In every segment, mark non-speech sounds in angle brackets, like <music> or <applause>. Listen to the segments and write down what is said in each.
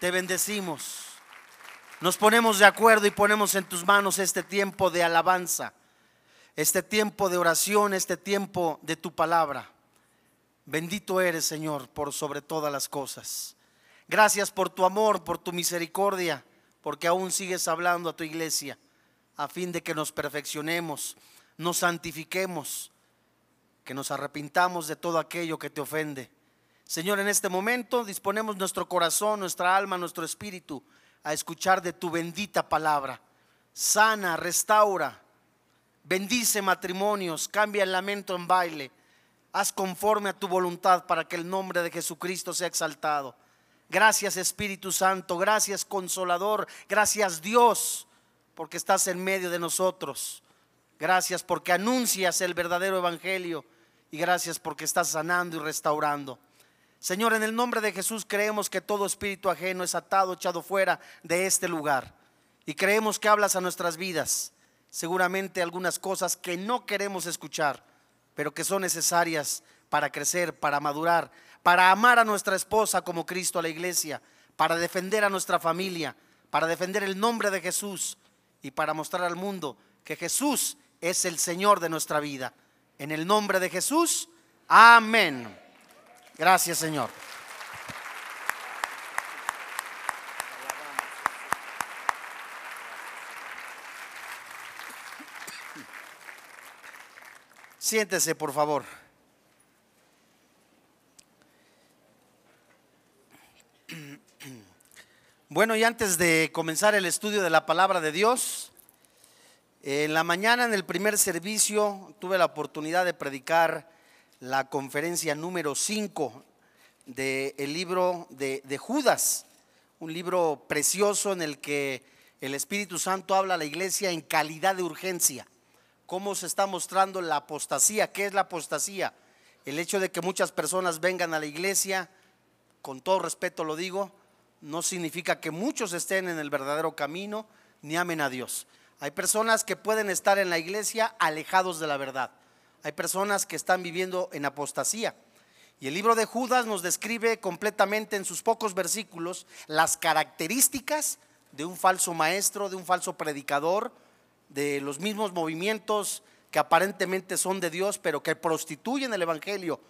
te bendecimos. Nos ponemos de acuerdo y ponemos en tus manos este tiempo de alabanza, este tiempo de oración, este tiempo de tu palabra. Bendito eres, Señor, por sobre todas las cosas. Gracias por tu amor, por tu misericordia, porque aún sigues hablando a tu iglesia, a fin de que nos perfeccionemos, nos santifiquemos, que nos arrepintamos de todo aquello que te ofende. Señor, en este momento disponemos nuestro corazón, nuestra alma, nuestro espíritu a escuchar de tu bendita palabra. Sana, restaura, bendice matrimonios, cambia el lamento en baile. Haz conforme a tu voluntad para que el nombre de Jesucristo sea exaltado. Gracias Espíritu Santo, gracias Consolador, gracias Dios, porque estás en medio de nosotros. Gracias porque anuncias el verdadero Evangelio y gracias porque estás sanando y restaurando. Señor, en el nombre de Jesús creemos que todo espíritu ajeno es atado, echado fuera de este lugar. Y creemos que hablas a nuestras vidas. Seguramente algunas cosas que no queremos escuchar, pero que son necesarias para crecer, para madurar, para amar a nuestra esposa como Cristo a la iglesia, para defender a nuestra familia, para defender el nombre de Jesús y para mostrar al mundo que Jesús es el Señor de nuestra vida. En el nombre de Jesús, amén. Gracias, Señor. Siéntese, por favor. Bueno, y antes de comenzar el estudio de la palabra de Dios, en la mañana en el primer servicio tuve la oportunidad de predicar la conferencia número 5 del libro de, de, Judas, un libro precioso en el que el Espíritu Santo habla a la iglesia en calidad de urgencia. Cómo se está mostrando la apostasía. ¿Qué es la apostasía? El hecho de que muchas personas vengan a la iglesia, con todo respeto lo digo, no significa que muchos estén en el verdadero camino ni amen a Dios. Hay personas que pueden estar en la iglesia alejados de la verdad. Hay personas que están viviendo en apostasía. Y el libro de Judas nos describe completamente en sus pocos versículos las características de un falso maestro, de un falso predicador, de los mismos movimientos que aparentemente son de Dios, pero que prostituyen el Evangelio.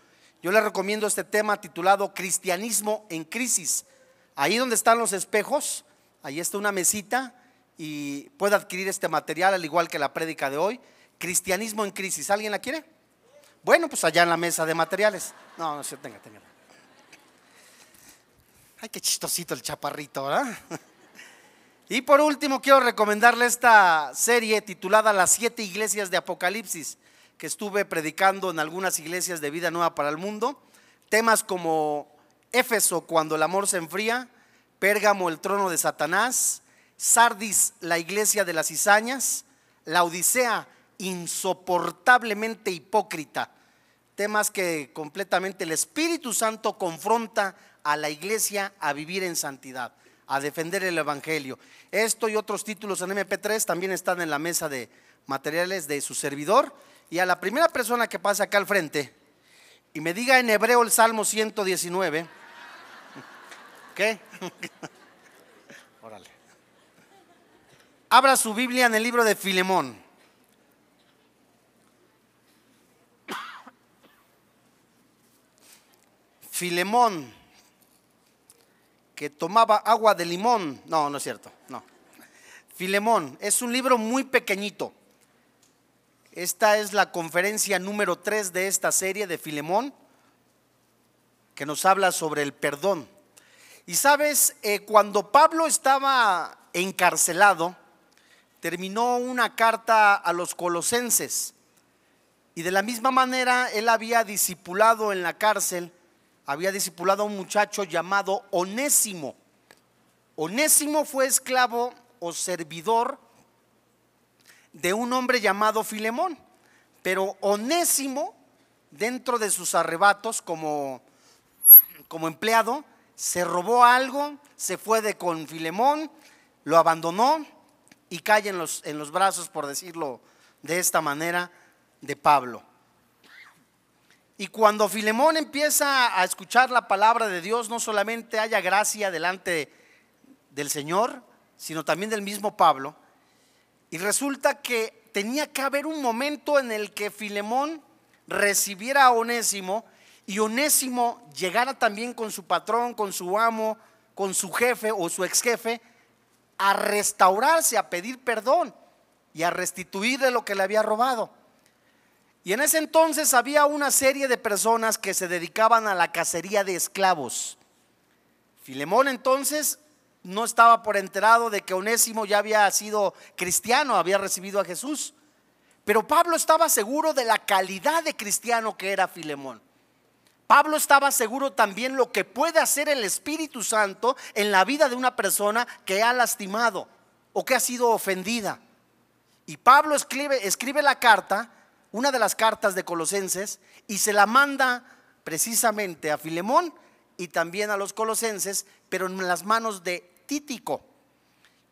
Yo le recomiendo este tema titulado Cristianismo en crisis. Ahí donde están los espejos, ahí está una mesita y puede adquirir este material al igual que la prédica de hoy. Cristianismo en crisis. ¿Alguien la quiere? Bueno, pues allá en la mesa de materiales. No, no, sé, tenga, tenga. Ay, qué chistosito el chaparrito, ¿verdad? <laughs> Y por último, quiero recomendarle esta serie titulada Las siete iglesias de Apocalipsis, que estuve predicando en algunas iglesias de vida nueva para el mundo. Temas como Éfeso, cuando el amor se enfría, Pérgamo, el trono de Satanás, Sardis, la iglesia de las cizañas, la Odisea, insoportablemente hipócrita. Temas que completamente el Espíritu Santo confronta a la iglesia a vivir en santidad, a defender el Evangelio. Esto y otros títulos en MP3 también están en la mesa de materiales de su servidor. Y a la primera persona que pase acá al frente y me diga en hebreo el Salmo 119, ¿qué? <laughs> Órale. Abra su Biblia en el libro de Filemón. Filemón, que tomaba agua de limón. No, no es cierto, no. Filemón, es un libro muy pequeñito. Esta es la conferencia número 3 de esta serie de Filemón, que nos habla sobre el perdón. Y sabes, eh, cuando Pablo estaba encarcelado, terminó una carta a los colosenses. Y de la misma manera, él había discipulado en la cárcel había discipulado a un muchacho llamado Onésimo. Onésimo fue esclavo o servidor de un hombre llamado Filemón. Pero Onésimo, dentro de sus arrebatos como, como empleado, se robó algo, se fue de con Filemón, lo abandonó y cae en los, en los brazos, por decirlo de esta manera, de Pablo. Y cuando Filemón empieza a escuchar la palabra de Dios, no solamente haya gracia delante del Señor, sino también del mismo Pablo. Y resulta que tenía que haber un momento en el que Filemón recibiera a Onésimo y Onésimo llegara también con su patrón, con su amo, con su jefe o su ex jefe, a restaurarse, a pedir perdón y a restituirle lo que le había robado. Y en ese entonces había una serie de personas que se dedicaban a la cacería de esclavos. Filemón entonces no estaba por enterado de que Onésimo ya había sido cristiano, había recibido a Jesús. Pero Pablo estaba seguro de la calidad de cristiano que era Filemón. Pablo estaba seguro también lo que puede hacer el Espíritu Santo en la vida de una persona que ha lastimado o que ha sido ofendida. Y Pablo escribe, escribe la carta, una de las cartas de Colosenses, y se la manda precisamente a Filemón y también a los colosenses, pero en las manos de Títico.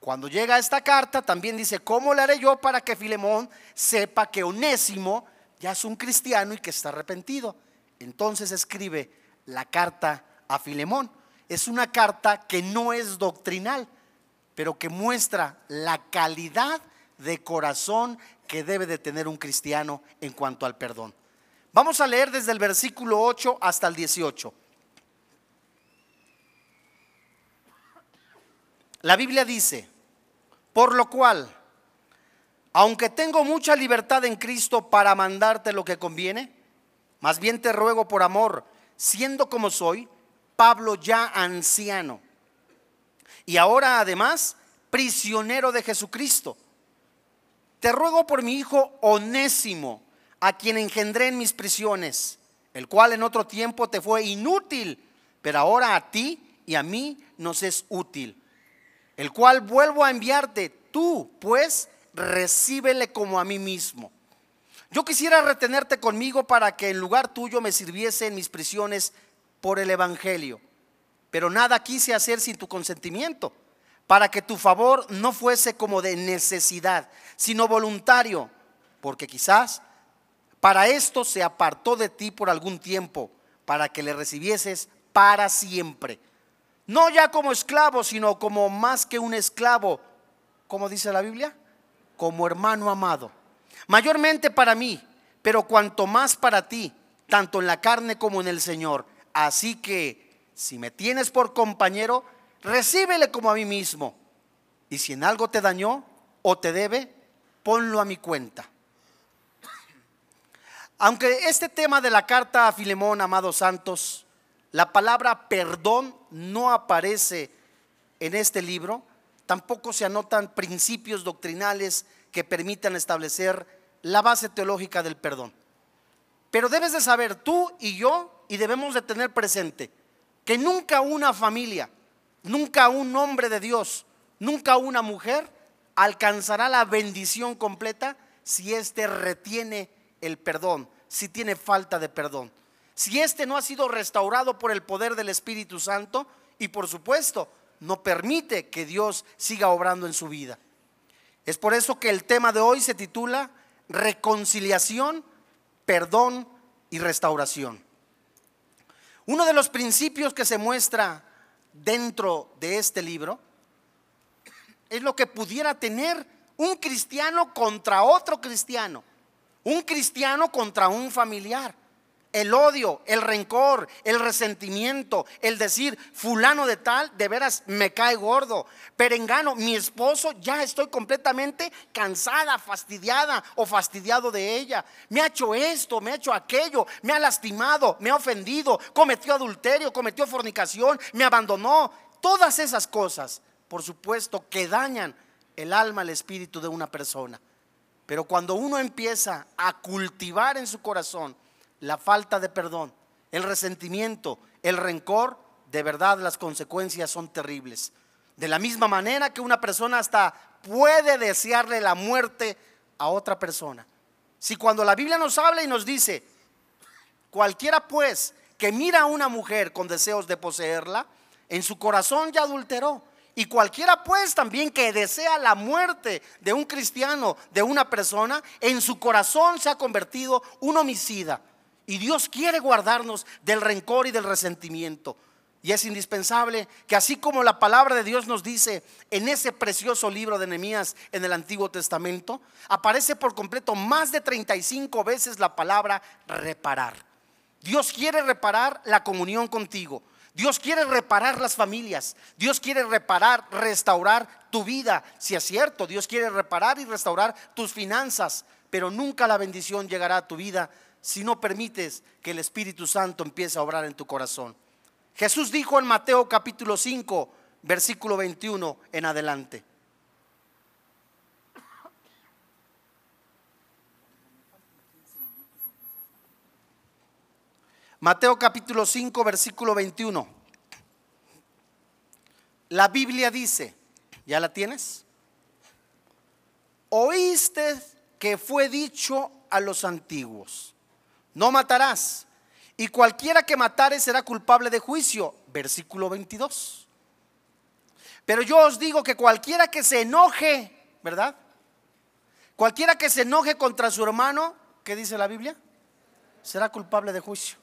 Cuando llega esta carta, también dice, ¿cómo le haré yo para que Filemón sepa que Onésimo ya es un cristiano y que está arrepentido? Entonces escribe la carta a Filemón. Es una carta que no es doctrinal, pero que muestra la calidad de corazón que debe de tener un cristiano en cuanto al perdón. Vamos a leer desde el versículo 8 hasta el 18. La Biblia dice, por lo cual, aunque tengo mucha libertad en Cristo para mandarte lo que conviene, más bien te ruego por amor, siendo como soy, Pablo ya anciano, y ahora además prisionero de Jesucristo. Te ruego por mi hijo onésimo, a quien engendré en mis prisiones, el cual en otro tiempo te fue inútil, pero ahora a ti y a mí nos es útil el cual vuelvo a enviarte. Tú, pues, recíbele como a mí mismo. Yo quisiera retenerte conmigo para que en lugar tuyo me sirviese en mis prisiones por el Evangelio. Pero nada quise hacer sin tu consentimiento, para que tu favor no fuese como de necesidad, sino voluntario, porque quizás para esto se apartó de ti por algún tiempo, para que le recibieses para siempre no ya como esclavo, sino como más que un esclavo, como dice la Biblia, como hermano amado. Mayormente para mí, pero cuanto más para ti, tanto en la carne como en el Señor. Así que si me tienes por compañero, recíbele como a mí mismo. Y si en algo te dañó o te debe, ponlo a mi cuenta. Aunque este tema de la carta a Filemón, amados santos, la palabra perdón no aparece en este libro, tampoco se anotan principios doctrinales que permitan establecer la base teológica del perdón. Pero debes de saber tú y yo, y debemos de tener presente, que nunca una familia, nunca un hombre de Dios, nunca una mujer alcanzará la bendición completa si éste retiene el perdón, si tiene falta de perdón si éste no ha sido restaurado por el poder del Espíritu Santo y por supuesto no permite que Dios siga obrando en su vida. Es por eso que el tema de hoy se titula Reconciliación, Perdón y Restauración. Uno de los principios que se muestra dentro de este libro es lo que pudiera tener un cristiano contra otro cristiano, un cristiano contra un familiar el odio, el rencor, el resentimiento, el decir, fulano de tal, de veras me cae gordo, perengano, mi esposo, ya estoy completamente cansada, fastidiada o fastidiado de ella. Me ha hecho esto, me ha hecho aquello, me ha lastimado, me ha ofendido, cometió adulterio, cometió fornicación, me abandonó. Todas esas cosas, por supuesto, que dañan el alma, el espíritu de una persona. Pero cuando uno empieza a cultivar en su corazón, la falta de perdón, el resentimiento, el rencor, de verdad las consecuencias son terribles. De la misma manera que una persona hasta puede desearle la muerte a otra persona. Si cuando la Biblia nos habla y nos dice, cualquiera pues que mira a una mujer con deseos de poseerla, en su corazón ya adulteró. Y cualquiera pues también que desea la muerte de un cristiano, de una persona, en su corazón se ha convertido un homicida. Y Dios quiere guardarnos del rencor y del resentimiento. Y es indispensable que así como la palabra de Dios nos dice en ese precioso libro de Nehemías en el Antiguo Testamento, aparece por completo más de 35 veces la palabra reparar. Dios quiere reparar la comunión contigo. Dios quiere reparar las familias. Dios quiere reparar, restaurar tu vida. Si es cierto, Dios quiere reparar y restaurar tus finanzas. Pero nunca la bendición llegará a tu vida si no permites que el Espíritu Santo empiece a obrar en tu corazón. Jesús dijo en Mateo capítulo 5, versículo 21 en adelante. Mateo capítulo 5, versículo 21. La Biblia dice, ¿ya la tienes? Oíste que fue dicho a los antiguos, no matarás, y cualquiera que matare será culpable de juicio. Versículo 22. Pero yo os digo que cualquiera que se enoje, ¿verdad? Cualquiera que se enoje contra su hermano, ¿qué dice la Biblia? Será culpable de juicio.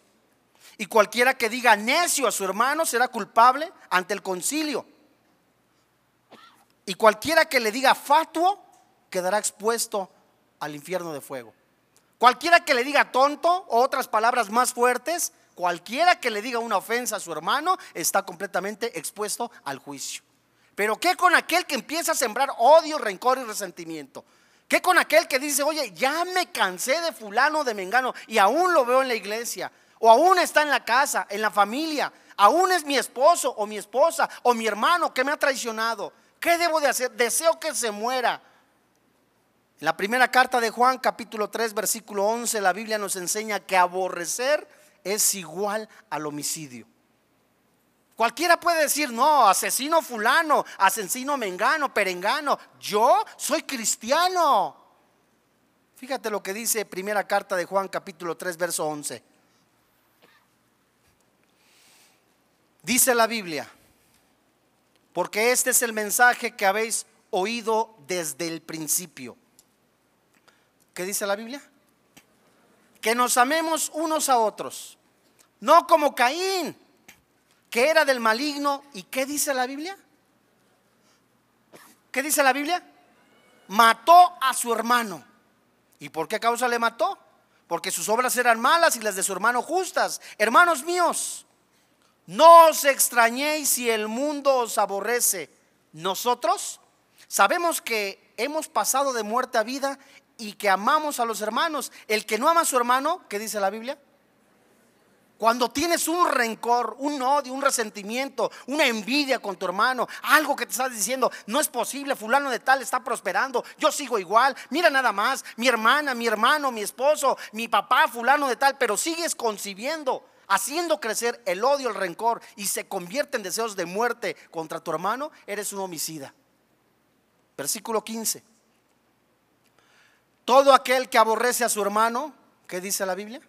Y cualquiera que diga necio a su hermano será culpable ante el concilio. Y cualquiera que le diga fatuo quedará expuesto al infierno de fuego. Cualquiera que le diga tonto o otras palabras más fuertes, cualquiera que le diga una ofensa a su hermano está completamente expuesto al juicio. Pero ¿qué con aquel que empieza a sembrar odio, rencor y resentimiento? ¿Qué con aquel que dice, oye, ya me cansé de fulano, de mengano y aún lo veo en la iglesia? o aún está en la casa, en la familia, aún es mi esposo o mi esposa o mi hermano que me ha traicionado. ¿Qué debo de hacer? Deseo que se muera. En la primera carta de Juan, capítulo 3, versículo 11, la Biblia nos enseña que aborrecer es igual al homicidio. Cualquiera puede decir, no, asesino fulano, asesino mengano, perengano. Yo soy cristiano. Fíjate lo que dice primera carta de Juan, capítulo 3, verso 11. Dice la Biblia, porque este es el mensaje que habéis oído desde el principio. ¿Qué dice la Biblia? Que nos amemos unos a otros, no como Caín, que era del maligno. ¿Y qué dice la Biblia? ¿Qué dice la Biblia? Mató a su hermano. ¿Y por qué causa le mató? Porque sus obras eran malas y las de su hermano justas. Hermanos míos, no os extrañéis si el mundo os aborrece. Nosotros sabemos que hemos pasado de muerte a vida y que amamos a los hermanos. El que no ama a su hermano, ¿qué dice la Biblia? Cuando tienes un rencor, un odio, un resentimiento, una envidia con tu hermano, algo que te estás diciendo, no es posible, fulano de tal está prosperando, yo sigo igual, mira nada más, mi hermana, mi hermano, mi esposo, mi papá, fulano de tal, pero sigues concibiendo haciendo crecer el odio, el rencor y se convierte en deseos de muerte contra tu hermano, eres un homicida. Versículo 15. Todo aquel que aborrece a su hermano, ¿qué dice la Biblia?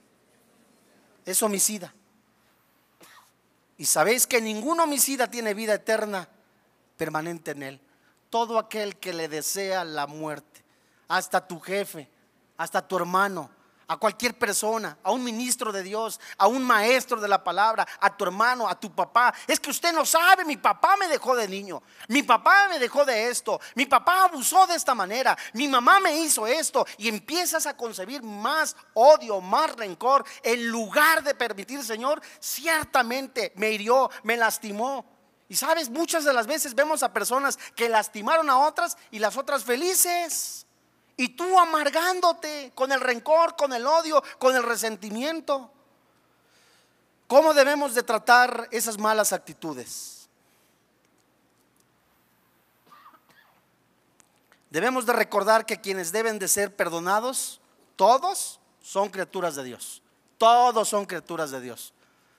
Es homicida. Y sabéis que ningún homicida tiene vida eterna permanente en él. Todo aquel que le desea la muerte, hasta tu jefe, hasta tu hermano, a cualquier persona, a un ministro de Dios, a un maestro de la palabra, a tu hermano, a tu papá. Es que usted no sabe, mi papá me dejó de niño, mi papá me dejó de esto, mi papá abusó de esta manera, mi mamá me hizo esto y empiezas a concebir más odio, más rencor, en lugar de permitir, Señor, ciertamente me hirió, me lastimó. Y sabes, muchas de las veces vemos a personas que lastimaron a otras y las otras felices. Y tú amargándote con el rencor, con el odio, con el resentimiento. ¿Cómo debemos de tratar esas malas actitudes? Debemos de recordar que quienes deben de ser perdonados, todos son criaturas de Dios. Todos son criaturas de Dios.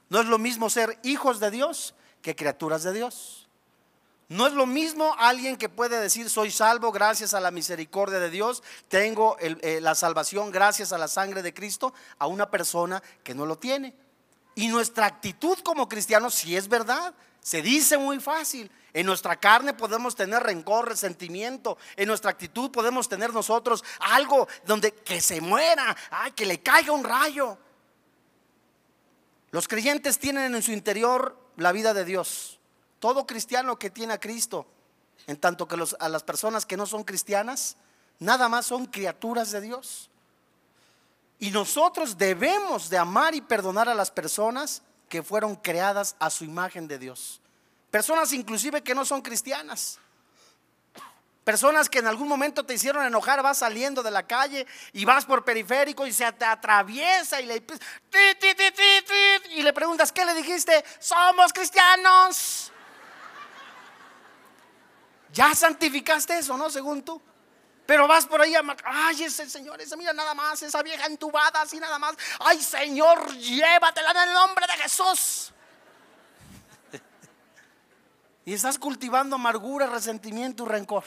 No es lo mismo ser hijos de Dios que criaturas de Dios. No es lo mismo alguien que puede decir soy salvo gracias a la misericordia de Dios, tengo eh, la salvación gracias a la sangre de Cristo, a una persona que no lo tiene. Y nuestra actitud como cristianos, si es verdad, se dice muy fácil. En nuestra carne podemos tener rencor, resentimiento. En nuestra actitud podemos tener nosotros algo donde que se muera, ay, que le caiga un rayo. Los creyentes tienen en su interior la vida de Dios. Todo cristiano que tiene a Cristo, en tanto que a las personas que no son cristianas, nada más son criaturas de Dios. Y nosotros debemos de amar y perdonar a las personas que fueron creadas a su imagen de Dios. Personas inclusive que no son cristianas. Personas que en algún momento te hicieron enojar, vas saliendo de la calle y vas por periférico y se te atraviesa y le, y le preguntas, ¿qué le dijiste? Somos cristianos. Ya santificaste eso, ¿no? Según tú. Pero vas por ahí a ay, ese señor, esa mira nada más, esa vieja entubada así nada más. Ay, Señor, llévatela en el nombre de Jesús. y estás cultivando amargura, resentimiento y rencor.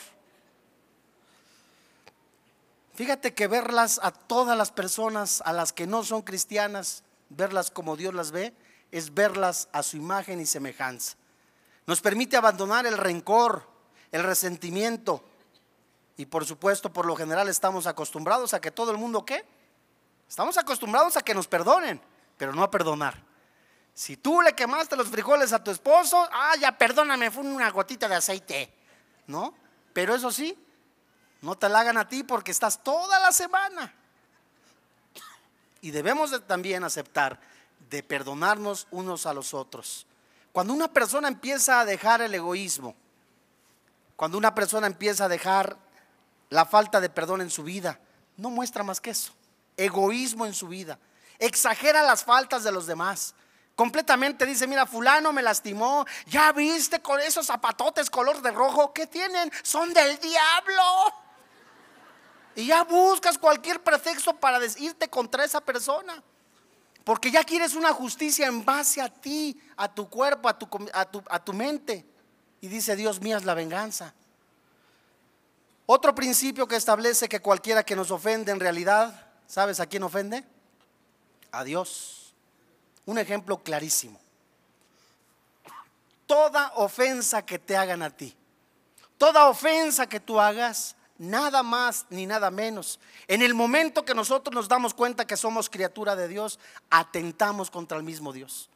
Fíjate que verlas a todas las personas, a las que no son cristianas, verlas como Dios las ve, es verlas a su imagen y semejanza. Nos permite abandonar el rencor, el resentimiento, y por supuesto, por lo general estamos acostumbrados a que todo el mundo, ¿qué? Estamos acostumbrados a que nos perdonen, pero no a perdonar. Si tú le quemaste los frijoles a tu esposo, ah, ya perdóname, fue una gotita de aceite, ¿no? Pero eso sí, no te la hagan a ti porque estás toda la semana. Y debemos también aceptar de perdonarnos unos a los otros. Cuando una persona empieza a dejar el egoísmo, cuando una persona empieza a dejar la falta de perdón en su vida. No muestra más que eso. Egoísmo en su vida. Exagera las faltas de los demás. Completamente dice, mira, fulano me lastimó. Ya viste con esos zapatotes color de rojo. ¿Qué tienen? Son del diablo. Y ya buscas cualquier pretexto para irte contra esa persona. Porque ya quieres una justicia en base a ti, a tu cuerpo, a tu, a tu, a tu mente. Y dice Dios, mía es la venganza. Otro principio que establece que cualquiera que nos ofende en realidad, ¿sabes a quién ofende? A Dios. Un ejemplo clarísimo. Toda ofensa que te hagan a ti, toda ofensa que tú hagas, nada más ni nada menos. En el momento que nosotros nos damos cuenta que somos criatura de Dios, atentamos contra el mismo Dios.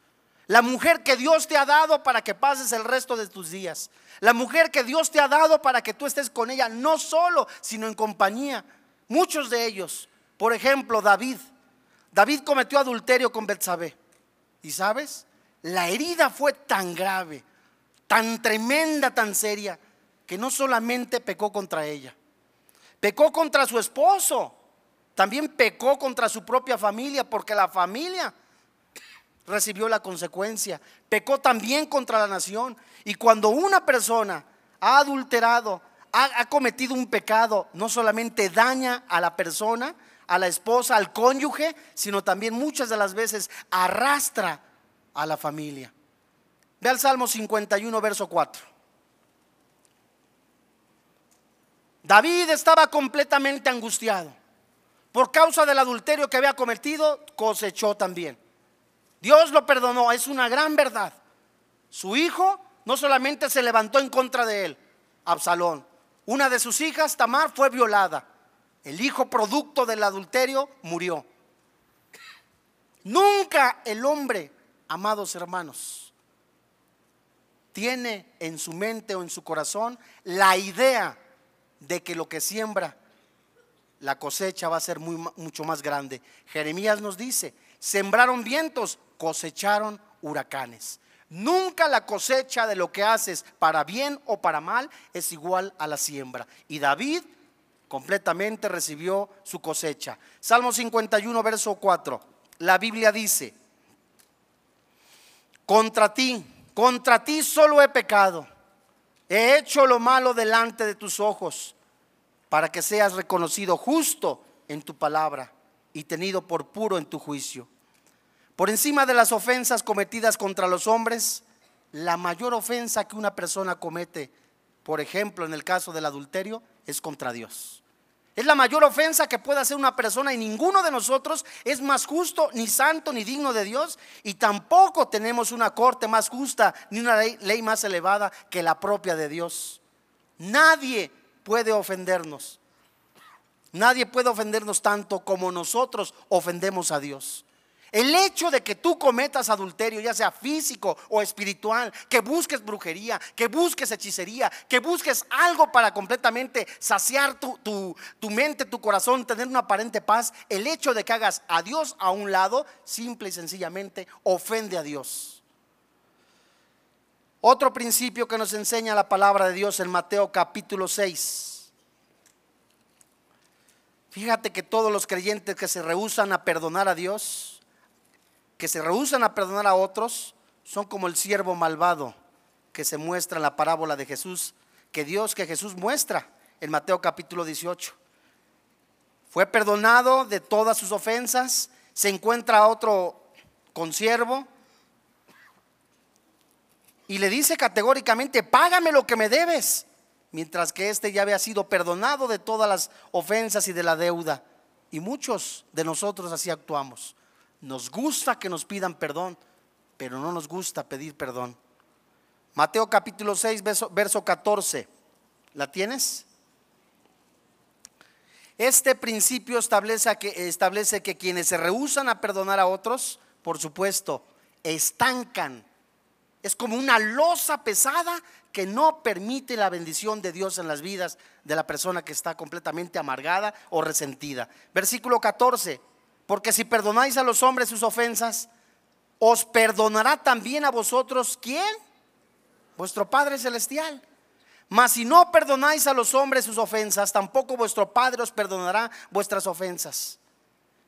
La mujer que Dios te ha dado para que pases el resto de tus días. La mujer que Dios te ha dado para que tú estés con ella, no solo, sino en compañía. Muchos de ellos, por ejemplo, David. David cometió adulterio con Betsabé. ¿Y sabes? La herida fue tan grave, tan tremenda, tan seria, que no solamente pecó contra ella, pecó contra su esposo, también pecó contra su propia familia, porque la familia recibió la consecuencia. Pecó también contra la nación. Y cuando una persona ha adulterado, ha, cometido un pecado, no solamente daña a la persona, a la esposa, al cónyuge, sino también muchas de las veces arrastra a la familia. Ve al Salmo 51, verso 4. David estaba completamente angustiado. Por causa del adulterio que había cometido, cosechó también. Dios lo perdonó, es una gran verdad. Su hijo no solamente se levantó en contra de él, Absalón. Una de sus hijas, Tamar, fue violada. El hijo producto del adulterio murió. Nunca el hombre, amados hermanos, tiene en su mente o en su corazón la idea de que lo que siembra, la cosecha va a ser muy, mucho más grande. Jeremías nos dice, sembraron vientos, cosecharon huracanes. Nunca la cosecha de lo que haces para bien o para mal es igual a la siembra. Y David completamente recibió su cosecha. Salmo 51, verso 4. La Biblia dice, contra ti, contra ti solo he pecado. He hecho lo malo delante de tus ojos para que seas reconocido justo en tu palabra y tenido por puro en tu juicio. Por encima de las ofensas cometidas contra los hombres, la mayor ofensa que una persona comete, por ejemplo, en el caso del adulterio, es contra Dios. Es la mayor ofensa que puede hacer una persona y ninguno de nosotros es más justo, ni santo, ni digno de Dios. Y tampoco tenemos una corte más justa, ni una ley, más elevada que la propia de Dios. Nadie puede ofendernos. Nadie puede ofendernos tanto como nosotros ofendemos a Dios. El hecho de que tú cometas adulterio, ya sea físico o espiritual, que busques brujería, que busques hechicería, que busques algo para completamente saciar tu, mente, tu corazón, tener una aparente paz, el hecho de que hagas a Dios a un lado, simple y sencillamente ofende a Dios. Otro principio que nos enseña la palabra de Dios en Mateo capítulo 6. Fíjate que todos los creyentes que se rehusan a perdonar a Dios, que se rehusan a perdonar a otros son como el siervo malvado que se muestra en la parábola de Jesús, que Dios, que Jesús muestra en Mateo capítulo 18. Fue perdonado de todas sus ofensas, se encuentra otro consiervo y le dice categóricamente, págame lo que me debes, mientras que éste ya había sido perdonado de todas las ofensas y de la deuda. Y muchos de nosotros así actuamos. Nos gusta que nos pidan perdón, pero no nos gusta pedir perdón. Mateo capítulo 6, verso, 14. ¿La tienes? Este principio establece que, establece que quienes se rehusan a perdonar a otros, por supuesto, estancan. Es como una losa pesada que no permite la bendición de Dios en las vidas de la persona que está completamente amargada o resentida. Versículo 14. Porque si perdonáis a los hombres sus ofensas, os perdonará también a vosotros quién? Vuestro Padre Celestial. Mas si no perdonáis a los hombres sus ofensas, tampoco vuestro Padre os perdonará vuestras ofensas.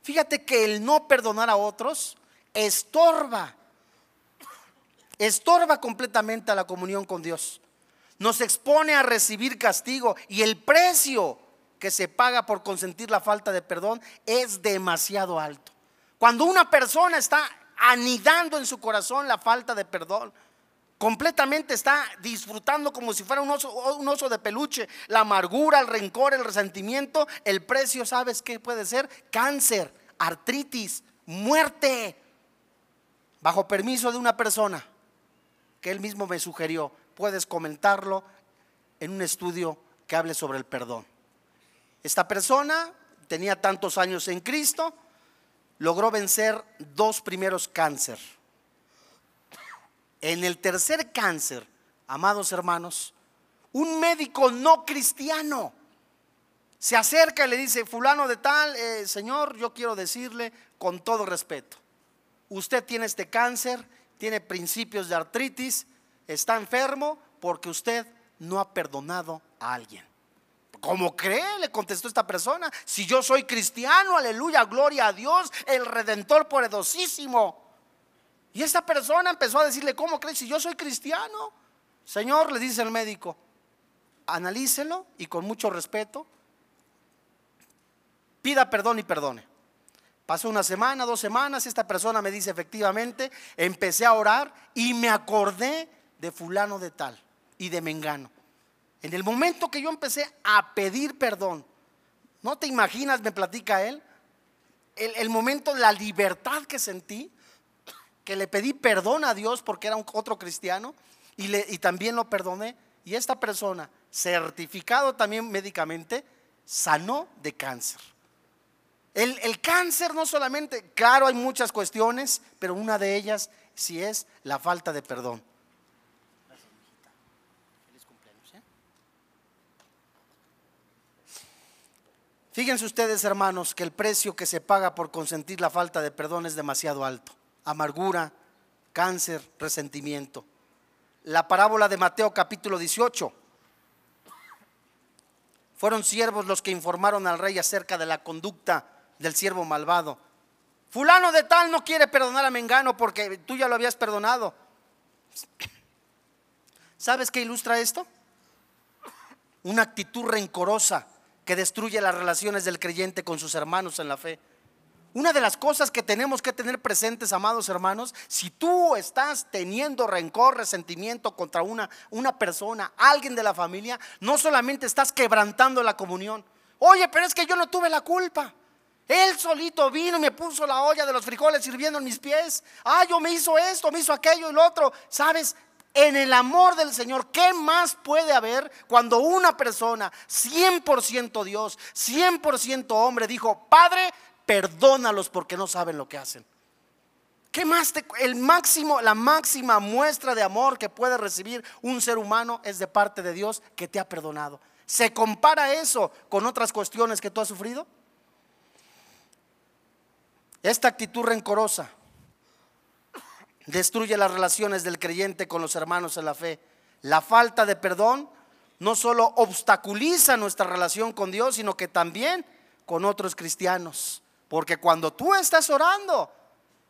Fíjate que el no perdonar a otros estorba, estorba completamente a la comunión con Dios. Nos expone a recibir castigo y el precio que se paga por consentir la falta de perdón es demasiado alto. Cuando una persona está anidando en su corazón la falta de perdón, completamente está disfrutando como si fuera un oso, de peluche, la amargura, el rencor, el resentimiento, el precio, ¿sabes qué puede ser? Cáncer, artritis, muerte. Bajo permiso de una persona que él mismo me sugirió, puedes comentarlo en un estudio que hable sobre el perdón. Esta persona tenía tantos años en Cristo, logró vencer dos primeros cáncer. En el tercer cáncer, amados hermanos, un médico no cristiano se acerca y le dice, fulano de tal, eh, señor, yo quiero decirle con todo respeto, usted tiene este cáncer, tiene principios de artritis, está enfermo porque usted no ha perdonado a alguien. ¿Cómo cree? Le contestó esta persona. Si yo soy cristiano, aleluya, gloria a Dios, el redentor poderosísimo. Y esta persona empezó a decirle, ¿cómo cree? Si yo soy cristiano. Señor, le dice el médico, analícelo y con mucho respeto, pida perdón y perdone. Pasó una semana, dos semanas, esta persona me dice efectivamente, empecé a orar y me acordé de fulano de tal y de Mengano. En el momento que yo empecé a pedir perdón, no te imaginas, me platica él, el, momento la libertad que sentí, que le pedí perdón a Dios porque era un, otro cristiano y, le, también lo perdoné. Y esta persona, certificado también médicamente, sanó de cáncer. El, el, cáncer no solamente, claro, hay muchas cuestiones, pero una de ellas sí es la falta de perdón. Fíjense ustedes, hermanos, que el precio que se paga por consentir la falta de perdón es demasiado alto. Amargura, cáncer, resentimiento. La parábola de Mateo capítulo 18. Fueron siervos los que informaron al rey acerca de la conducta del siervo malvado. Fulano de tal no quiere perdonar a Mengano porque tú ya lo habías perdonado. ¿Sabes qué ilustra esto? Una actitud rencorosa que destruye las relaciones del creyente con sus hermanos en la fe. Una de las cosas que tenemos que tener presentes, amados hermanos, si tú estás teniendo rencor, resentimiento contra una, una persona, alguien de la familia, no solamente estás quebrantando la comunión. Oye, pero es que yo no tuve la culpa. Él solito vino y me puso la olla de los frijoles sirviendo en mis pies. Ah, yo me hizo esto, me hizo aquello y lo otro. ¿Sabes? En el amor del Señor, ¿qué más puede haber cuando una persona, 100% Dios, 100% hombre, dijo, Padre, perdónalos porque no saben lo que hacen? ¿Qué más te, el máximo, la máxima muestra de amor que puede recibir un ser humano es de parte de Dios que te ha perdonado? ¿Se compara eso con otras cuestiones que tú has sufrido? Esta actitud rencorosa destruye las relaciones del creyente con los hermanos en la fe. La falta de perdón no solo obstaculiza nuestra relación con Dios, sino que también con otros cristianos. Porque cuando tú estás orando,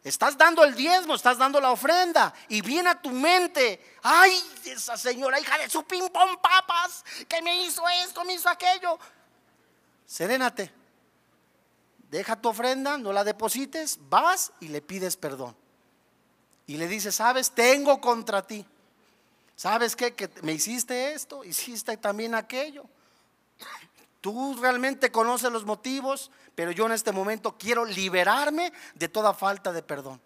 Estás dando el diezmo, estás dando la ofrenda y viene a tu mente, ay, esa señora hija de su ping pong papas, que me hizo esto, me hizo aquello. Serénate, deja tu ofrenda, no la deposites, vas y le pides perdón. Y le dices, sabes, tengo contra ti. ¿Sabes qué? Que me hiciste esto, hiciste también aquello. Tú realmente conoces los motivos, pero yo en este momento quiero liberarme de toda falta de perdón.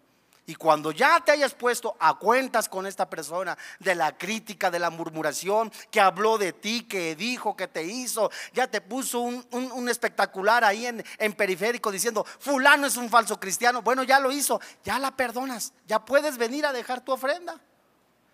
Y cuando ya te hayas puesto a cuentas con esta persona de la crítica, de la murmuración, que habló de ti, que dijo, que te hizo, ya te puso un, espectacular ahí en, en periférico diciendo, fulano es un falso cristiano, bueno, ya lo hizo, ya la perdonas, ya puedes venir a dejar tu ofrenda.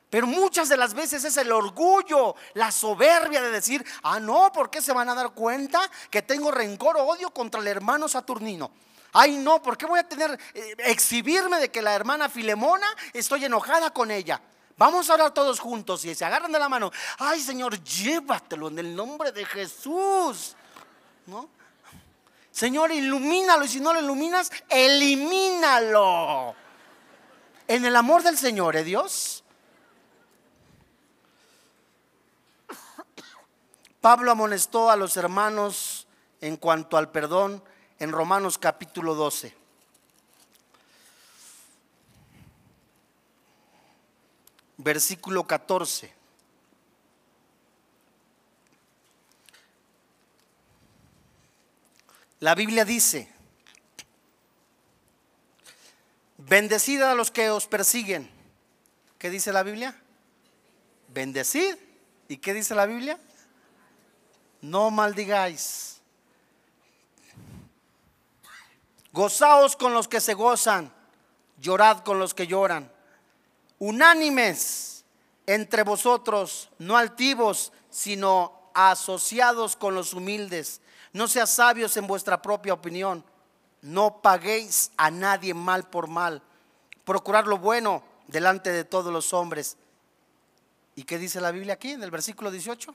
Pero muchas de las veces es el orgullo, la soberbia de decir, ah, no, ¿por qué se van a dar cuenta que tengo rencor o odio contra el hermano Saturnino? Ay, no, ¿por qué voy a tener, eh, exhibirme de que la hermana Filemona estoy enojada con ella? Vamos a orar todos juntos y se agarran de la mano. Ay, Señor, llévatelo en el nombre de Jesús. ¿No? Señor, ilumínalo y si no lo iluminas, elimínalo. En el amor del Señor, ¿eh, Dios? Pablo amonestó a los hermanos en cuanto al perdón en Romanos capítulo 12. Versículo 14. La Biblia dice, bendecid a los que os persiguen. ¿Qué dice la Biblia? Bendecid. ¿Y qué dice la Biblia? no maldigáis. Gozaos con los que se gozan, llorad con los que lloran. Unánimes entre vosotros, no altivos, sino asociados con los humildes. No seas sabios en vuestra propia opinión. No paguéis a nadie mal por mal. Procurad lo bueno delante de todos los hombres. ¿Y qué dice la Biblia aquí en el versículo 18?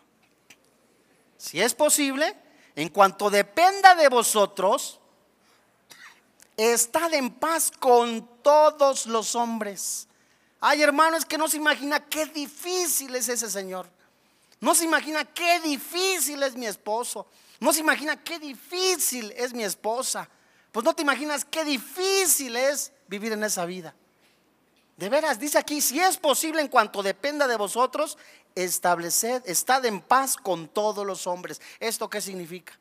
si es posible, en cuanto dependa de vosotros, estad en paz con todos los hombres. Ay, hermano, es que no se imagina qué difícil es ese Señor. No se imagina qué difícil es mi esposo. No se imagina qué difícil es mi esposa. Pues no te imaginas qué difícil es vivir en esa vida. De veras, dice aquí, si es posible en cuanto dependa de vosotros, estableced, estad en paz con todos los hombres. ¿Esto qué significa?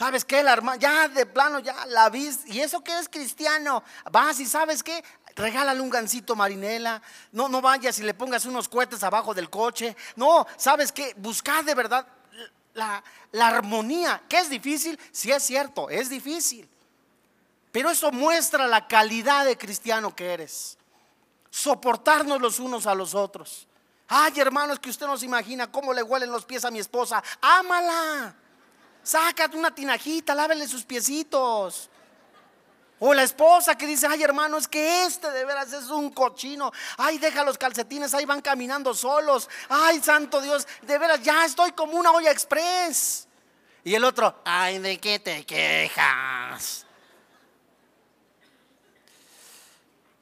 ¿Sabes qué? La hermana, ya de plano, ya la viste. ¿Y eso qué es cristiano? Vas y sabes qué? Regálale un gancito marinela. No, no vayas y le pongas unos cohetes abajo del coche. No, ¿sabes qué? Buscar de verdad la, la armonía. ¿Qué es difícil? Sí es cierto, es difícil. Pero eso muestra la calidad de cristiano que eres. Soportarnos los unos a los otros. Ay, hermanos, que usted no se imagina cómo le huelen los pies a mi esposa. Ámala. Sácate una tinajita, lávele sus piecitos. O la esposa que dice, ay hermano, es que este de veras es un cochino. Ay, deja los calcetines, ahí van caminando solos. Ay, santo Dios, de veras, ya estoy como una olla express. Y el otro, ay, ¿de qué te quejas?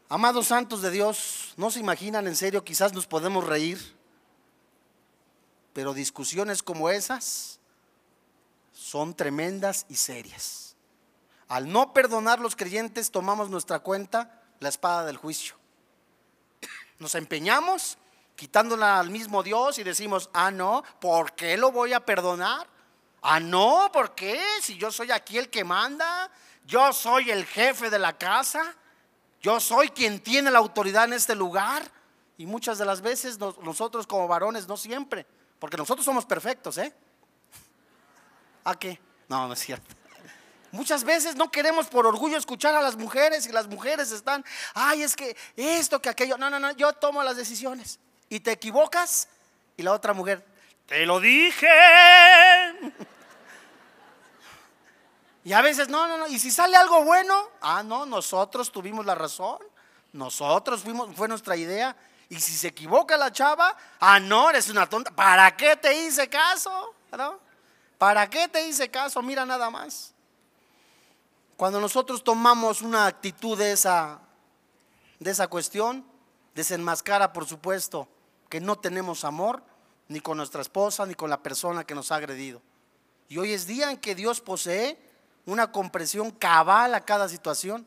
Amados santos de Dios, no se imaginan en serio, quizás nos podemos reír, pero discusiones como esas son tremendas y serias. Al no perdonar los creyentes, tomamos nuestra cuenta la espada del juicio. Nos empeñamos quitándola al mismo Dios y decimos, ah, no, ¿por qué lo voy a perdonar? Ah, no, ¿por qué? Si yo soy aquí el que manda, yo soy el jefe de la casa. Yo soy quien tiene la autoridad en este lugar. Y muchas de las veces nosotros como varones, no siempre, porque nosotros somos perfectos, ¿eh? ¿A qué? No, no es cierto. Muchas veces no queremos por orgullo escuchar a las mujeres y las mujeres están, ay, es que esto, que aquello. No, no, no, yo tomo las decisiones. Y te equivocas y la otra mujer, te lo dije. Y a veces, no, no, no. Y si sale algo bueno, ah, no, nosotros tuvimos la razón. Nosotros fuimos, fue nuestra idea. Y si se equivoca la chava, ah, no, eres una tonta. ¿Para qué te hice caso? ¿Para qué te hice caso? Mira nada más. Cuando nosotros tomamos una actitud de esa, de esa cuestión, desenmascara, por supuesto, que no tenemos amor ni con nuestra esposa ni con la persona que nos ha agredido. Y hoy es día en que Dios posee una comprensión cabal a cada situación.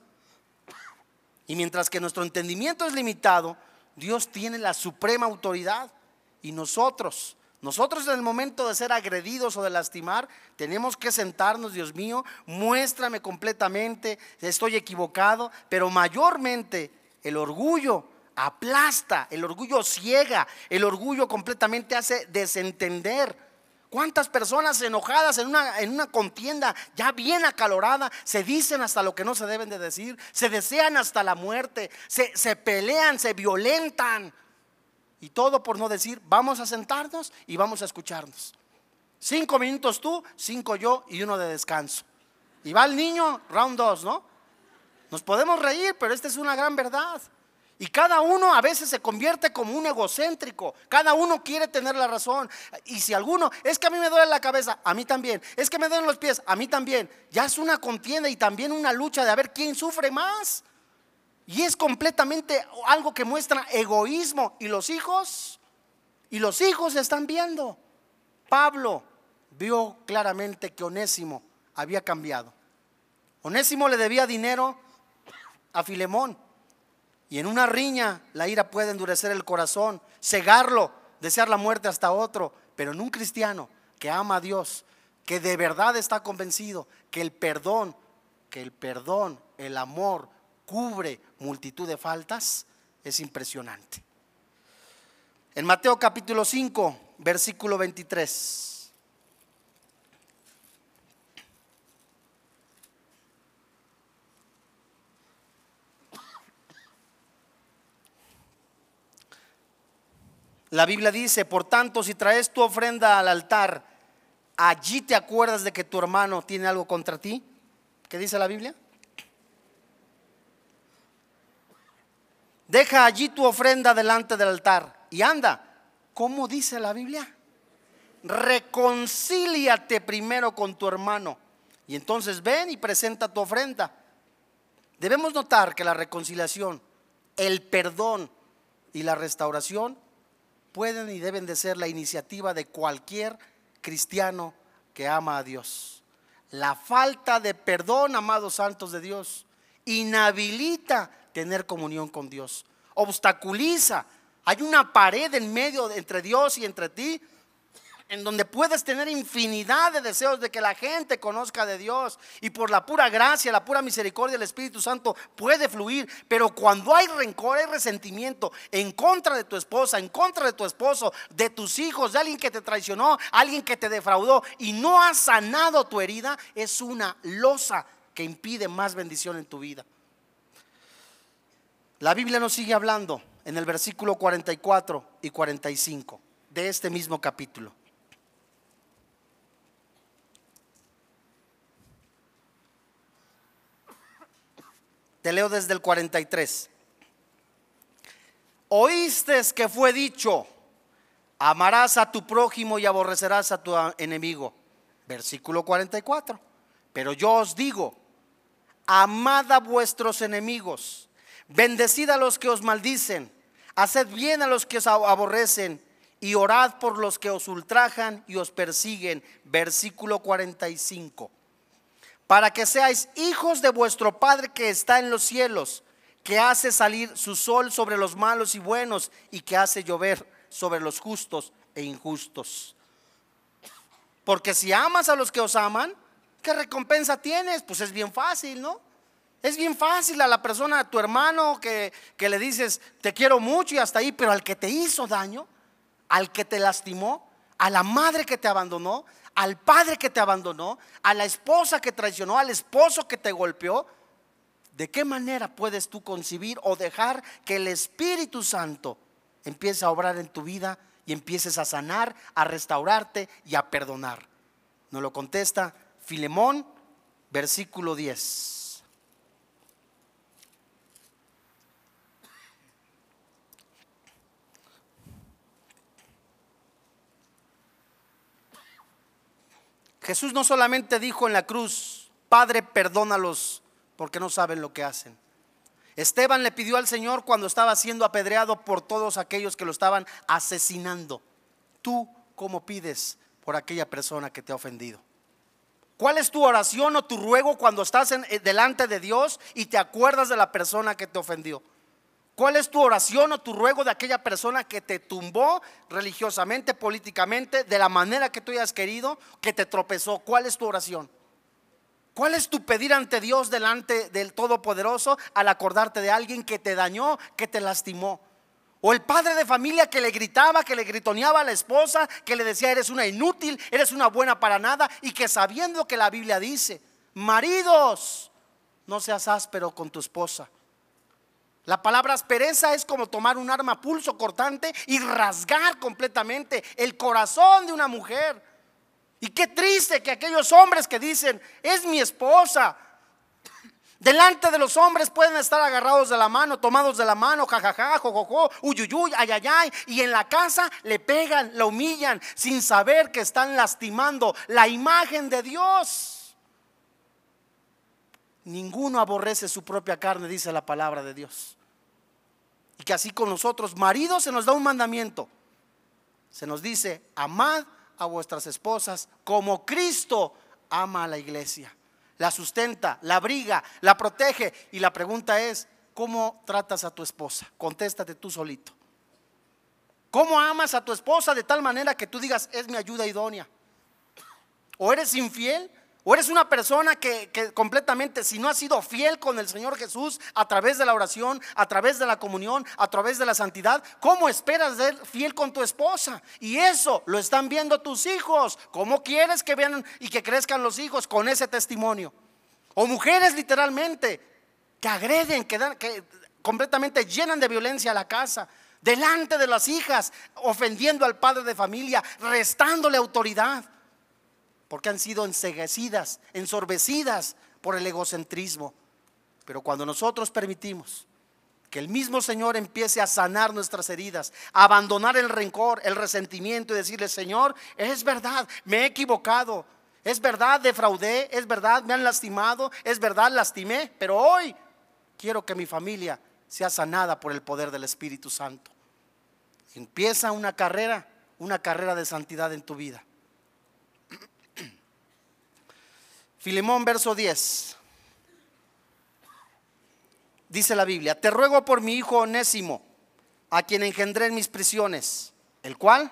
Y mientras que nuestro entendimiento es limitado, Dios tiene la suprema autoridad. Y nosotros nosotros en el momento de ser agredidos o de lastimar, tenemos que sentarnos, Dios mío, muéstrame completamente, estoy equivocado, pero mayormente el orgullo aplasta, el orgullo ciega, el orgullo completamente hace desentender. ¿Cuántas personas enojadas en una, en una contienda ya bien acalorada se dicen hasta lo que no se deben de decir, se desean hasta la muerte, se, se pelean, se violentan? Y todo por no decir, vamos a sentarnos y vamos a escucharnos. Cinco minutos tú, cinco yo y uno de descanso. Y va el niño, round dos, ¿no? Nos podemos reír, pero esta es una gran verdad. Y cada uno a veces se convierte como un egocéntrico. Cada uno quiere tener la razón. Y si alguno, es que a mí me duele la cabeza, a mí también. Es que me duelen los pies, a mí también. Ya es una contienda y también una lucha de a ver quién sufre más. Y es completamente algo que muestra egoísmo. Y los hijos, y los hijos están viendo. Pablo vio claramente que Onésimo había cambiado. Onésimo le debía dinero a Filemón. Y en una riña la ira puede endurecer el corazón, cegarlo, desear la muerte hasta otro. Pero en un cristiano que ama a Dios, que de verdad está convencido que el perdón, que el perdón, el amor, cubre multitud de faltas es impresionante. En Mateo capítulo 5, versículo 23. La Biblia dice, por tanto, si traes tu ofrenda al altar, allí te acuerdas de que tu hermano tiene algo contra ti. ¿Qué dice la Biblia? Deja allí tu ofrenda delante del altar y anda. ¿Cómo dice la Biblia? Reconcíliate primero con tu hermano y entonces ven y presenta tu ofrenda. Debemos notar que la reconciliación, el perdón y la restauración pueden y deben de ser la iniciativa de cualquier cristiano que ama a Dios. La falta de perdón, amados santos de Dios, inhabilita tener comunión con Dios. Obstaculiza. Hay una pared en medio entre Dios y entre ti en donde puedes tener infinidad de deseos de que la gente conozca de Dios y por la pura gracia, la pura misericordia del Espíritu Santo puede fluir, pero cuando hay rencor, hay resentimiento en contra de tu esposa, en contra de tu esposo, de tus hijos, de alguien que te traicionó, alguien que te defraudó y no has sanado tu herida, es una losa que impide más bendición en tu vida. La Biblia nos sigue hablando en el versículo 44 y 45 de este mismo capítulo. Te leo desde el 43. Oíste que fue dicho, amarás a tu prójimo y aborrecerás a tu enemigo. Versículo 44. Pero yo os digo, amad a vuestros enemigos Bendecid a los que os maldicen, haced bien a los que os aborrecen y orad por los que os ultrajan y os persiguen. Versículo 45. Para que seáis hijos de vuestro Padre que está en los cielos, que hace salir su sol sobre los malos y buenos y que hace llover sobre los justos e injustos. Porque si amas a los que os aman, ¿qué recompensa tienes? Pues es bien fácil, ¿no? Es bien fácil a la persona, a tu hermano, que, le dices, te quiero mucho y hasta ahí, pero al que te hizo daño, al que te lastimó, a la madre que te abandonó, al padre que te abandonó, a la esposa que traicionó, al esposo que te golpeó, ¿de qué manera puedes tú concebir o dejar que el Espíritu Santo empiece a obrar en tu vida y empieces a sanar, a restaurarte y a perdonar? Nos lo contesta Filemón, versículo 10. Jesús no solamente dijo en la cruz, Padre, perdónalos porque no saben lo que hacen. Esteban le pidió al Señor cuando estaba siendo apedreado por todos aquellos que lo estaban asesinando. ¿Tú cómo pides por aquella persona que te ha ofendido? ¿Cuál es tu oración o tu ruego cuando estás en, eh, delante de Dios y te acuerdas de la persona que te ofendió? ¿Cuál es tu oración o tu ruego de aquella persona que te tumbó religiosamente, políticamente, de la manera que tú hayas querido, que te tropezó? ¿Cuál es tu oración? ¿Cuál es tu pedir ante Dios delante del Todopoderoso al acordarte de alguien que te dañó, que te lastimó? O el padre de familia que le gritaba, que le gritoneaba a la esposa, que le decía, eres una inútil, eres una buena para nada, y que sabiendo que la Biblia dice, maridos, no seas áspero con tu esposa la palabra aspereza es como tomar un arma pulso cortante y rasgar completamente el corazón de una mujer. Y qué triste que aquellos hombres que dicen, es mi esposa, delante de los hombres pueden estar agarrados de la mano, tomados de la mano, jajaja, jojojo, uyuyuy, ayayay, y en la casa le pegan, la humillan, sin saber que están lastimando la imagen de Dios. Ninguno aborrece su propia carne, dice la palabra de Dios. Y que así con nosotros, maridos, se nos da un mandamiento. Se nos dice, amad a vuestras esposas como Cristo ama a la iglesia. La sustenta, la abriga, la protege. Y la pregunta es, ¿cómo tratas a tu esposa? Contéstate tú solito. ¿Cómo amas a tu esposa de tal manera que tú digas, es mi ayuda idónea? ¿O eres infiel? O eres una persona que, completamente, si no has sido fiel con el Señor Jesús a través de la oración, a través de la comunión, a través de la santidad, ¿cómo esperas ser fiel con tu esposa? Y eso lo están viendo tus hijos. ¿Cómo quieres que vean y que crezcan los hijos con ese testimonio? O mujeres literalmente que agreden, que, dan, que completamente llenan de violencia la casa delante de las hijas, ofendiendo al padre de familia, restándole autoridad porque han sido enseguecidas, ensorbecidas por el egocentrismo. Pero cuando nosotros permitimos que el mismo Señor empiece a sanar nuestras heridas, a abandonar el rencor, el resentimiento y decirle, Señor, es verdad, me he equivocado, es verdad, defraudé, es verdad, me han lastimado, es verdad, lastimé, pero hoy quiero que mi familia sea sanada por el poder del Espíritu Santo. Empieza una carrera, una carrera de santidad en tu vida. Filemón, verso 10. Dice la Biblia, te ruego por mi hijo onésimo, a quien engendré en mis prisiones, el cual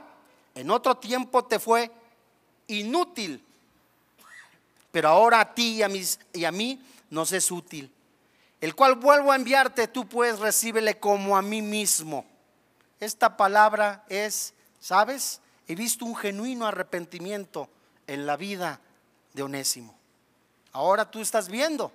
en otro tiempo te fue inútil, pero ahora a ti y a, mis, y a mí nos es útil. El cual vuelvo a enviarte, tú pues recíbele como a mí mismo. Esta palabra es, ¿sabes? He visto un genuino arrepentimiento en la vida de Onésimo. Ahora tú estás viendo.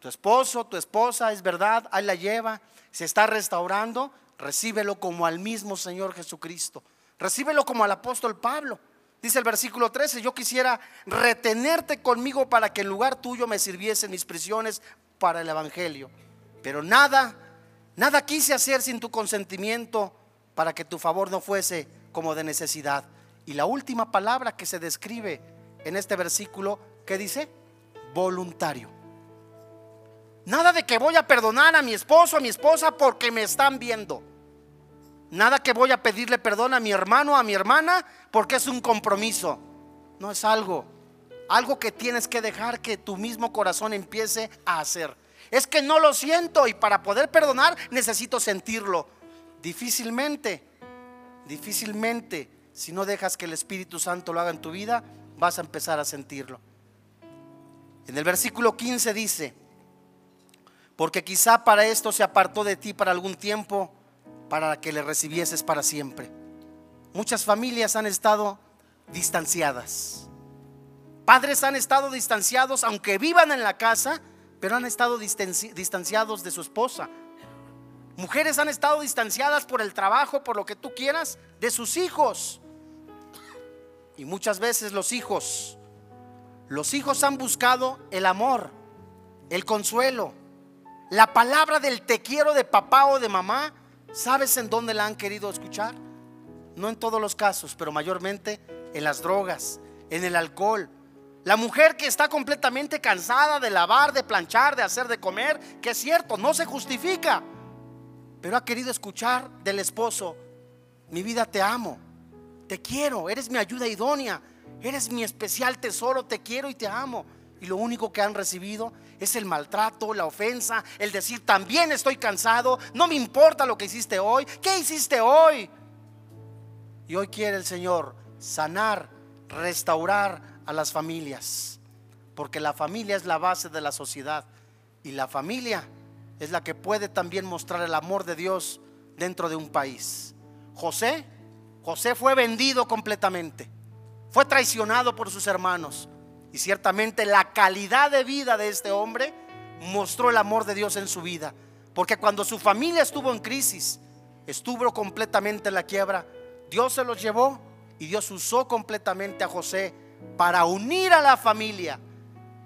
Tu esposo, tu esposa, es verdad, ahí la lleva, se está restaurando, recíbelo como al mismo Señor Jesucristo. Recíbelo como al apóstol Pablo. Dice el versículo 13, yo quisiera retenerte conmigo para que en lugar tuyo me sirviesen mis prisiones para el Evangelio. Pero nada, nada quise hacer sin tu consentimiento para que tu favor no fuese como de necesidad. Y la última palabra que se describe en este versículo, ¿qué dice? Voluntario. Nada de que voy a perdonar a mi esposo, a mi esposa porque me están viendo. Nada que voy a pedirle perdón a mi hermano, a mi hermana porque es un compromiso. No es algo, algo que tienes que dejar que tu mismo corazón empiece a hacer. Es que no lo siento y para poder perdonar necesito sentirlo. Difícilmente, difícilmente, si no dejas que el Espíritu Santo lo haga en tu vida, vas a empezar a sentirlo. En el versículo 15 dice, porque quizá para esto se apartó de ti para algún tiempo, para que le recibieses para siempre. muchas familias han estado distanciadas. Padres han estado distanciados, aunque vivan en la casa, pero han estado distanciados de su esposa. Mujeres han estado distanciadas por el trabajo, por lo que tú quieras, de sus hijos. Y muchas veces los hijos, los hijos han buscado el amor, el consuelo, la palabra del te quiero de papá o de mamá. ¿Sabes en dónde la han querido escuchar? No en todos los casos, pero mayormente en las drogas, en el alcohol. La mujer que está completamente cansada de lavar, de planchar, de hacer de comer, que es cierto, no se justifica, pero ha querido escuchar del esposo, mi vida te amo, te quiero, eres mi ayuda idónea, eres mi especial tesoro, te quiero y te amo. Y lo único que han recibido es el maltrato, la ofensa, el decir también estoy cansado, no me importa lo que hiciste hoy, ¿qué hiciste hoy? Y hoy quiere el Señor sanar, restaurar a las familias, porque la familia es la base de la sociedad y la familia es la que puede también mostrar el amor de Dios dentro de un país. José, José fue vendido completamente, fue traicionado por sus hermanos. Y ciertamente la calidad de vida de este hombre mostró el amor de Dios en su vida, porque cuando su familia estuvo en crisis, estuvo completamente en la quiebra, Dios se los llevó y Dios usó completamente a José para unir a la familia.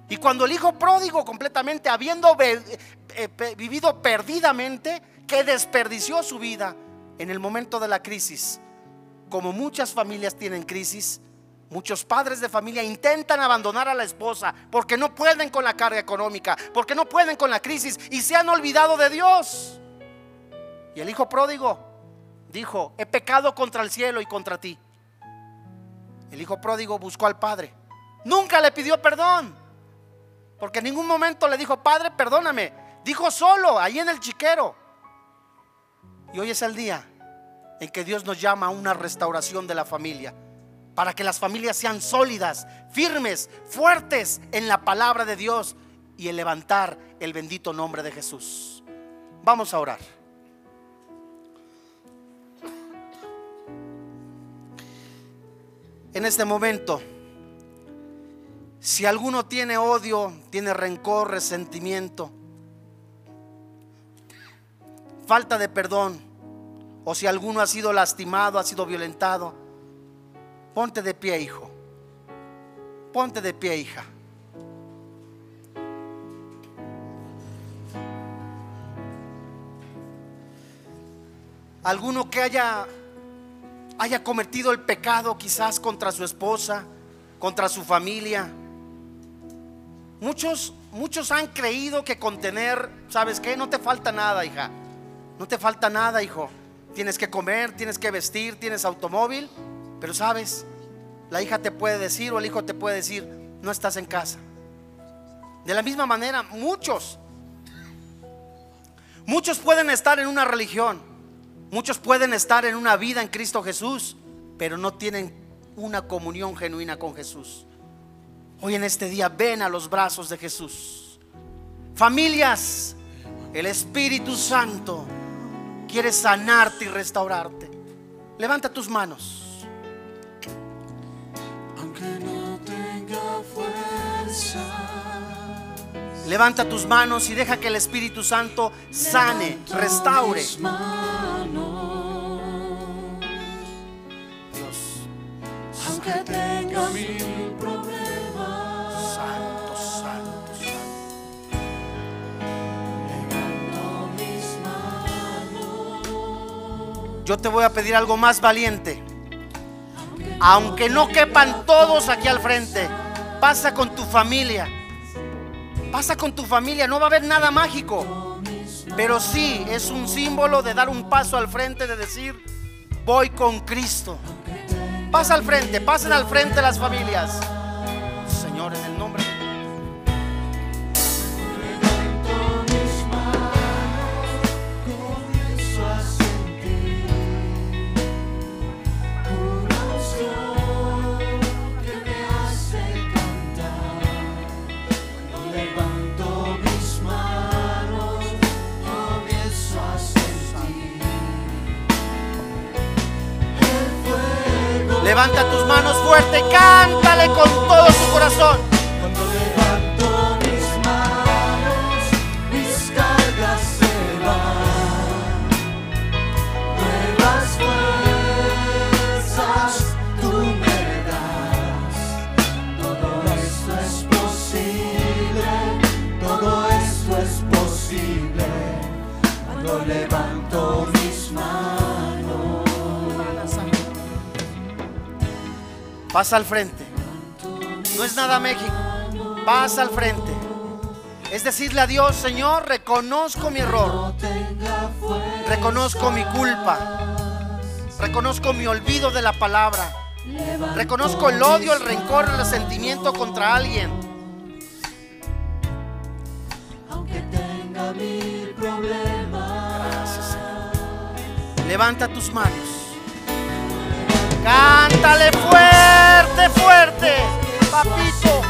Y cuando el hijo pródigo completamente, habiendo eh, vivido perdidamente, que desperdició su vida en el momento de la crisis, como muchas familias tienen crisis, muchos padres de familia intentan abandonar a la esposa porque no pueden con la carga económica, porque no pueden con la crisis y se han olvidado de Dios. Y el hijo pródigo dijo, he pecado contra el cielo y contra ti. El hijo pródigo buscó al padre. Nunca le pidió perdón. Porque en ningún momento le dijo, Padre, perdóname. Dijo solo, ahí en el chiquero. Y hoy es el día en que Dios nos llama a una restauración de la familia. Para que las familias sean sólidas, firmes, fuertes en la palabra de Dios y en levantar el bendito nombre de Jesús. Vamos a orar. en este momento, si alguno tiene odio, tiene rencor, resentimiento, falta de perdón, o si alguno ha sido lastimado, ha sido violentado, ponte de pie, hijo. Ponte de pie, hija. Alguno que haya haya cometido el pecado quizás contra su esposa, contra su familia. Muchos, muchos han creído que con tener, ¿sabes qué? No te falta nada, hija. No te falta nada, hijo. Tienes que comer, tienes que vestir, tienes automóvil. Pero sabes, la hija te puede decir o el hijo te puede decir, no estás en casa. De la misma manera, muchos, muchos pueden estar en una religión, Muchos pueden estar en una vida en Cristo Jesús, pero no tienen una comunión genuina con Jesús. Hoy en este día ven a los brazos de Jesús. Familias, el Espíritu Santo quiere sanarte y restaurarte. Levanta tus manos. Aunque no tenga fuerza. Levanta tus manos y deja que el Espíritu Santo sane, restaure. tenga mil problemas. Santo, santo, santo. mis manos. Yo te voy a pedir algo más valiente. Aunque no quepan todos aquí al frente, pasa con tu familia. Pasa con tu familia, no va a haber nada mágico. Pero sí es un símbolo de dar un paso al frente, de decir, voy con Cristo. Pasa al frente, pasen al frente las familias. Señor, en el nombre de Levanta tus manos fuerte, cántale con todo tu corazón. Pasa al frente. No es nada México. Pasa al frente. Es decirle a Dios, Señor, reconozco mi error. Reconozco mi culpa. Reconozco mi olvido de la palabra. Reconozco el odio, el rencor, el resentimiento contra alguien. Aunque tenga mil problemas. Gracias, Señor. Levanta tus manos. Cántale fuerte, fuerte. Papito,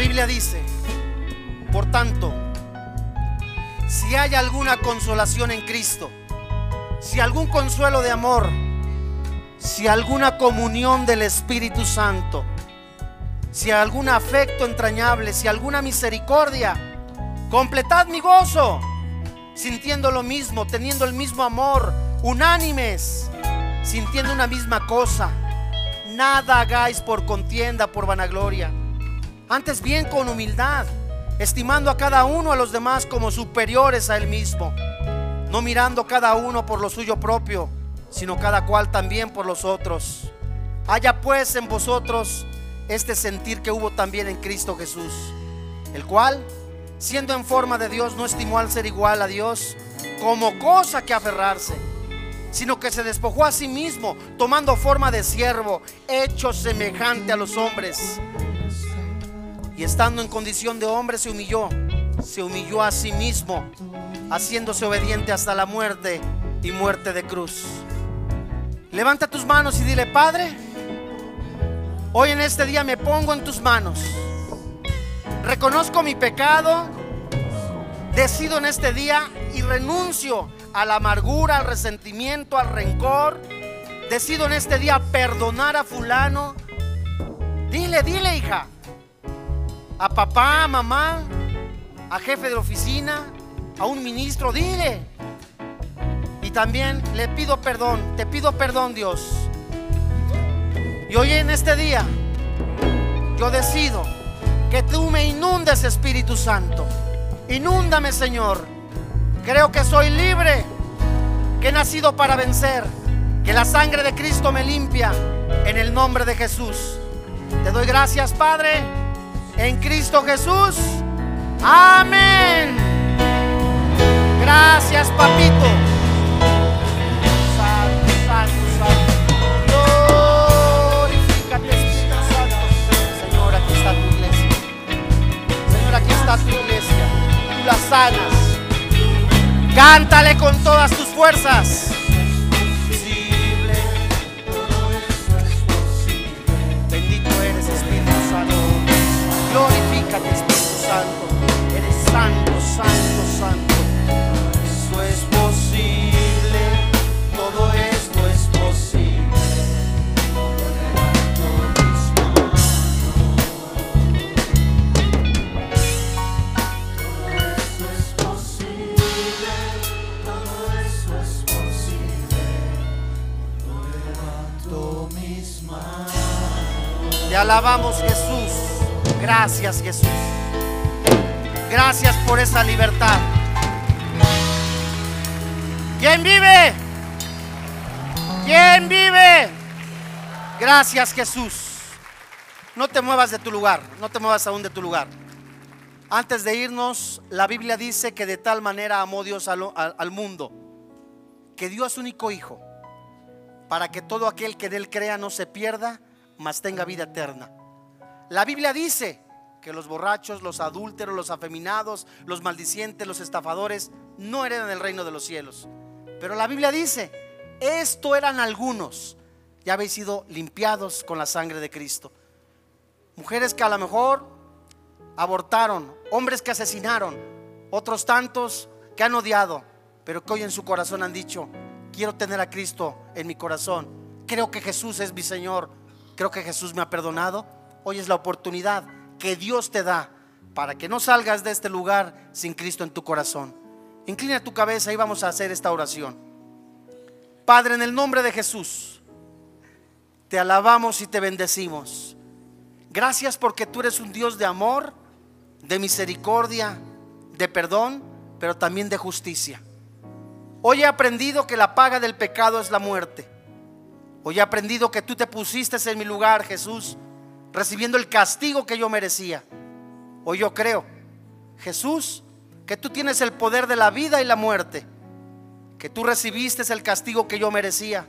Biblia dice, por tanto, si hay alguna consolación en Cristo, si algún consuelo de amor, si alguna comunión del Espíritu Santo, si algún afecto entrañable, si alguna misericordia, completad mi gozo, sintiendo lo mismo, teniendo el mismo amor, unánimes, sintiendo una misma cosa. Nada hagáis por contienda, por vanagloria. Antes bien con humildad, estimando a cada uno a los demás como superiores a él mismo, no mirando cada uno por lo suyo propio, sino cada cual también por los otros. Haya pues en vosotros este sentir que hubo también en Cristo Jesús, el cual, siendo en forma de Dios, no estimó al ser igual a Dios como cosa que aferrarse, sino que se despojó a sí mismo, tomando forma de siervo, hecho semejante a los hombres. Y estando en condición de hombre se humilló, se humilló a sí mismo, haciéndose obediente hasta la muerte y muerte de cruz. Levanta tus manos y dile, Padre, hoy en este día me pongo en tus manos. Reconozco mi pecado, decido en este día y renuncio a la amargura, al resentimiento, al rencor. Decido en este día perdonar a fulano. Dile, dile, hija a papá, a mamá, a jefe de oficina, a un ministro, dile. Y también le pido perdón, te pido perdón Dios. Y hoy en este día yo decido que tú me inundes Espíritu Santo. Inúndame Señor. Creo que soy libre, que he nacido para vencer, que la sangre de Cristo me limpia en el nombre de Jesús. Te doy gracias Padre en Cristo Jesús. Amén. Gracias, papito. Santo, santo, santo. Glorifícate, Espíritu Santo. Señor, aquí está tu iglesia. Señor, aquí está tu iglesia. Tú la sanas. Cántale con todas tus fuerzas. Glorifícate, Espíritu Santo. Eres santo, santo, santo. Esto es posible, todo esto es posible. Te alabamos, Jesús. Gracias, Jesús. Gracias por esa libertad. ¿Quién vive? ¿Quién vive? Gracias Jesús. No te muevas de tu lugar, no te muevas aún de tu lugar. Antes de irnos, la Biblia dice que de tal manera amó Dios al, mundo, que dio a su único Hijo, para que todo aquel que en Él crea no se pierda, mas tenga vida eterna. La Biblia dice que los borrachos, los adúlteros, los afeminados, los maldicientes, los estafadores, no heredan el reino de los cielos. Pero la Biblia dice, esto eran algunos, ya habéis sido limpiados con la sangre de Cristo. Mujeres que a lo mejor abortaron, hombres que asesinaron, otros tantos que han odiado, pero que hoy en su corazón han dicho, quiero tener a Cristo en mi corazón. Creo que Jesús es mi Señor. Creo que Jesús me ha perdonado. Hoy es la oportunidad que Dios te da para que no salgas de este lugar sin Cristo en tu corazón. Inclina tu cabeza y vamos a hacer esta oración. Padre, en el nombre de Jesús, te alabamos y te bendecimos. Gracias porque tú eres un Dios de amor, de misericordia, de perdón, pero también de justicia. Hoy he aprendido que la paga del pecado es la muerte. Hoy he aprendido que tú te pusiste en mi lugar, Jesús, recibiendo el castigo que yo merecía. Hoy yo creo, Jesús, que tú tienes el poder de la vida y la muerte, que tú recibiste el castigo que yo merecía,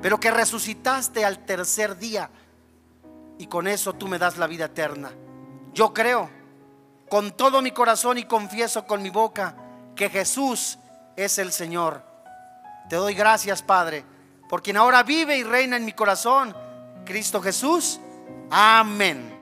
pero que resucitaste al tercer día y con eso tú me das la vida eterna. Yo creo con todo mi corazón y confieso con mi boca que Jesús es el Señor. Te doy gracias, Padre, por quien ahora vive y reina en mi corazón, Cristo Jesús. Amén.